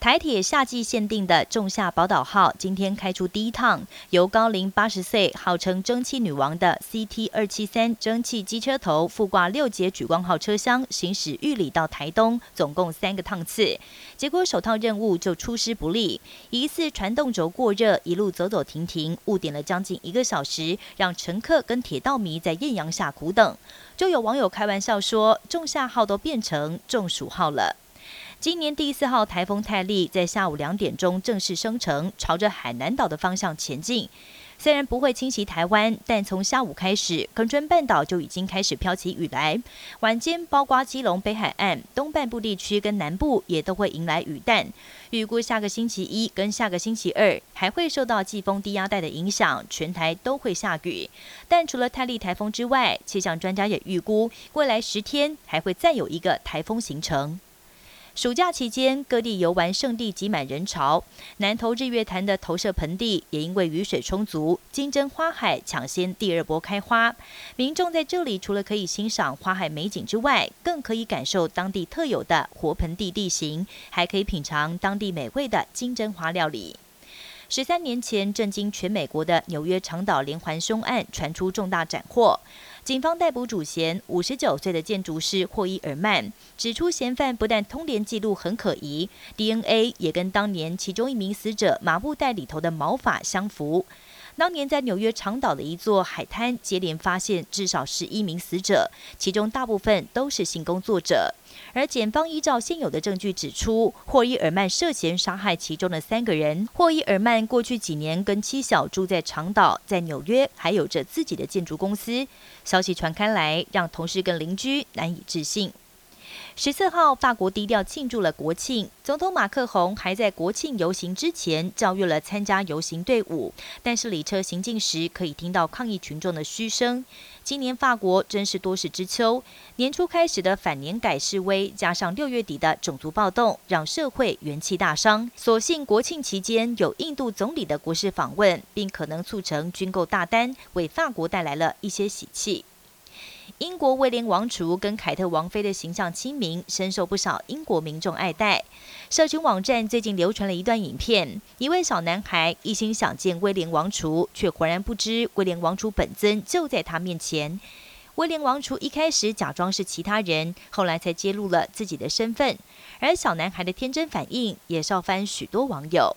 台铁夏季限定的仲夏宝岛号今天开出第一趟，由高龄八十岁、号称蒸汽女王的 CT 二七三蒸汽机车头附挂六节莒光号车厢行驶玉里到台东，总共三个趟次。结果首套任务就出师不利，疑似传动轴过热，一路走走停停，误点了将近一个小时，让乘客跟铁道迷在艳阳下苦等。就有网友开玩笑说，仲夏号都变成中暑号了。今年第四号台风泰利在下午两点钟正式生成，朝着海南岛的方向前进。虽然不会侵袭台湾，但从下午开始，恒春半岛就已经开始飘起雨来。晚间，包括基隆北海岸东半部地区跟南部也都会迎来雨弹。预估下个星期一跟下个星期二还会受到季风低压带的影响，全台都会下雨。但除了泰利台风之外，气象专家也预估未来十天还会再有一个台风形成。暑假期间，各地游玩胜地挤满人潮。南投日月潭的投射盆地也因为雨水充足，金针花海抢先第二波开花。民众在这里除了可以欣赏花海美景之外，更可以感受当地特有的活盆地地形，还可以品尝当地美味的金针花料理。十三年前，震惊全美国的纽约长岛连环凶案传出重大斩获。警方逮捕主嫌五十九岁的建筑师霍伊尔曼，指出嫌犯不但通联记录很可疑，DNA 也跟当年其中一名死者麻布袋里头的毛发相符。当年在纽约长岛的一座海滩，接连发现至少十一名死者，其中大部分都是性工作者。而检方依照现有的证据指出，霍伊尔曼涉嫌杀害其中的三个人。霍伊尔曼过去几年跟妻小住在长岛，在纽约还有着自己的建筑公司。消息传开来，让同事跟邻居难以置信。十四号，法国低调庆祝了国庆。总统马克宏还在国庆游行之前教育了参加游行队伍，但是礼车行进时可以听到抗议群众的嘘声。今年法国真是多事之秋，年初开始的反年改示威，加上六月底的种族暴动，让社会元气大伤。所幸国庆期间有印度总理的国事访问，并可能促成军购大单，为法国带来了一些喜气。英国威廉王储跟凯特王妃的形象亲民，深受不少英国民众爱戴。社群网站最近流传了一段影片，一位小男孩一心想见威廉王储，却浑然不知威廉王储本尊就在他面前。威廉王储一开始假装是其他人，后来才揭露了自己的身份。而小男孩的天真反应也烧翻许多网友。